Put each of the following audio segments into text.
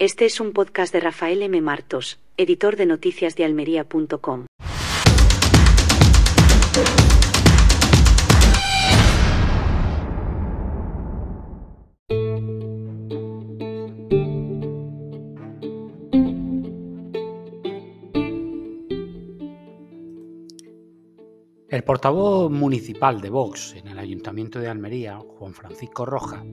Este es un podcast de Rafael M. Martos, editor de noticias de almería.com. El portavoz municipal de Vox en el Ayuntamiento de Almería, Juan Francisco Roja,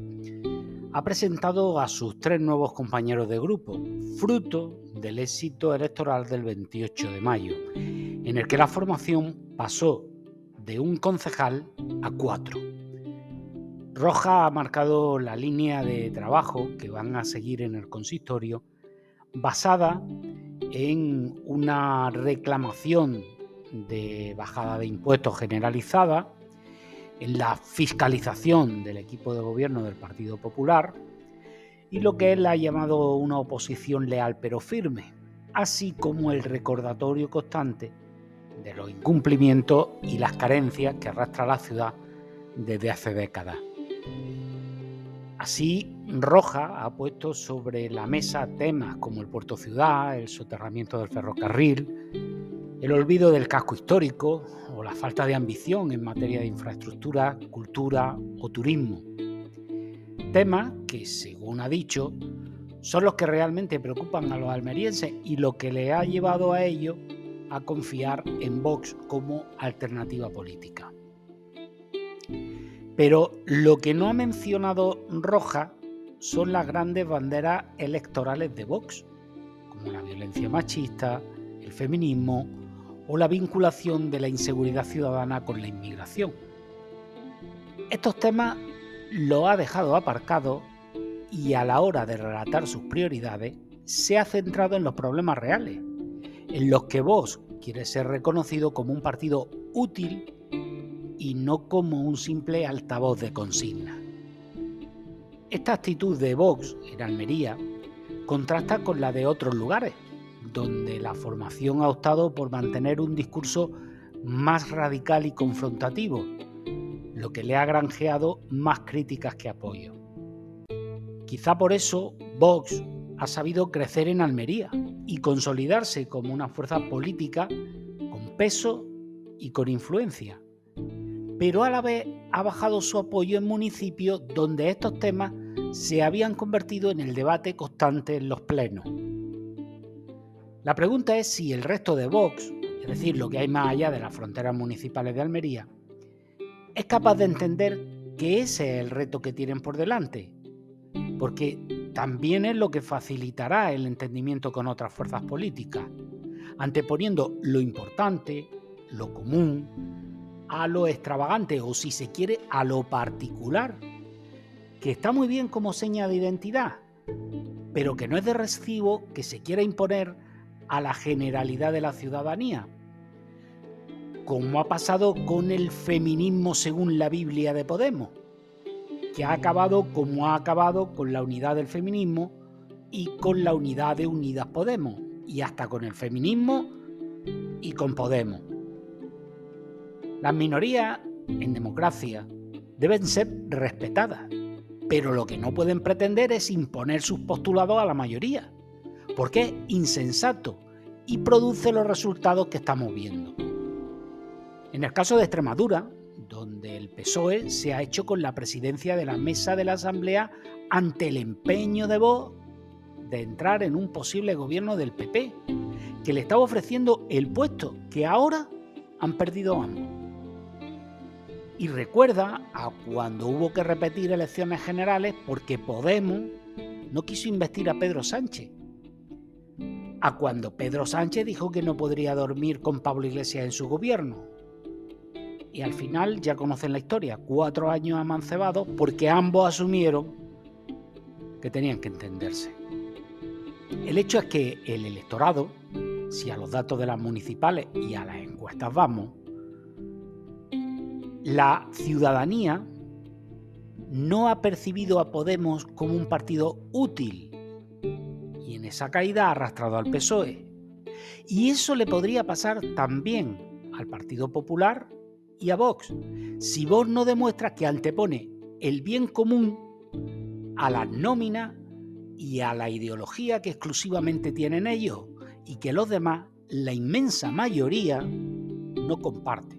ha presentado a sus tres nuevos compañeros de grupo, fruto del éxito electoral del 28 de mayo, en el que la formación pasó de un concejal a cuatro. Roja ha marcado la línea de trabajo que van a seguir en el consistorio basada en una reclamación de bajada de impuestos generalizada, en la fiscalización del equipo de gobierno del Partido Popular y lo que él ha llamado una oposición leal pero firme, así como el recordatorio constante de los incumplimientos y las carencias que arrastra la ciudad desde hace décadas. Así, Roja ha puesto sobre la mesa temas como el puerto ciudad, el soterramiento del ferrocarril, el olvido del casco histórico o la falta de ambición en materia de infraestructura, cultura o turismo. Temas que, según ha dicho, son los que realmente preocupan a los almerienses y lo que le ha llevado a ello a confiar en Vox como alternativa política. Pero lo que no ha mencionado Roja son las grandes banderas electorales de Vox, como la violencia machista, el feminismo o la vinculación de la inseguridad ciudadana con la inmigración. Estos temas lo ha dejado aparcado y a la hora de relatar sus prioridades se ha centrado en los problemas reales, en los que Vox quiere ser reconocido como un partido útil y no como un simple altavoz de consigna. Esta actitud de Vox en Almería contrasta con la de otros lugares, donde la formación ha optado por mantener un discurso más radical y confrontativo, lo que le ha granjeado más críticas que apoyo. Quizá por eso Vox ha sabido crecer en Almería y consolidarse como una fuerza política con peso y con influencia, pero a la vez ha bajado su apoyo en municipios donde estos temas se habían convertido en el debate constante en los plenos. La pregunta es si el resto de Vox, es decir, lo que hay más allá de las fronteras municipales de Almería, es capaz de entender que ese es el reto que tienen por delante, porque también es lo que facilitará el entendimiento con otras fuerzas políticas, anteponiendo lo importante, lo común, a lo extravagante o si se quiere a lo particular, que está muy bien como seña de identidad, pero que no es de recibo que se quiera imponer a la generalidad de la ciudadanía, como ha pasado con el feminismo según la Biblia de Podemos, que ha acabado como ha acabado con la unidad del feminismo y con la unidad de Unidas Podemos, y hasta con el feminismo y con Podemos. Las minorías en democracia deben ser respetadas, pero lo que no pueden pretender es imponer sus postulados a la mayoría porque es insensato y produce los resultados que estamos viendo. En el caso de Extremadura, donde el PSOE se ha hecho con la presidencia de la mesa de la Asamblea ante el empeño de Vox de entrar en un posible gobierno del PP, que le estaba ofreciendo el puesto que ahora han perdido ambos. Y recuerda a cuando hubo que repetir elecciones generales porque Podemos no quiso investir a Pedro Sánchez a cuando Pedro Sánchez dijo que no podría dormir con Pablo Iglesias en su gobierno. Y al final ya conocen la historia, cuatro años amancebados porque ambos asumieron que tenían que entenderse. El hecho es que el electorado, si a los datos de las municipales y a las encuestas vamos, la ciudadanía no ha percibido a Podemos como un partido útil y en esa caída ha arrastrado al PSOE. Y eso le podría pasar también al Partido Popular y a Vox, si Vox no demuestra que antepone el bien común a la nómina y a la ideología que exclusivamente tienen ellos y que los demás, la inmensa mayoría, no comparten.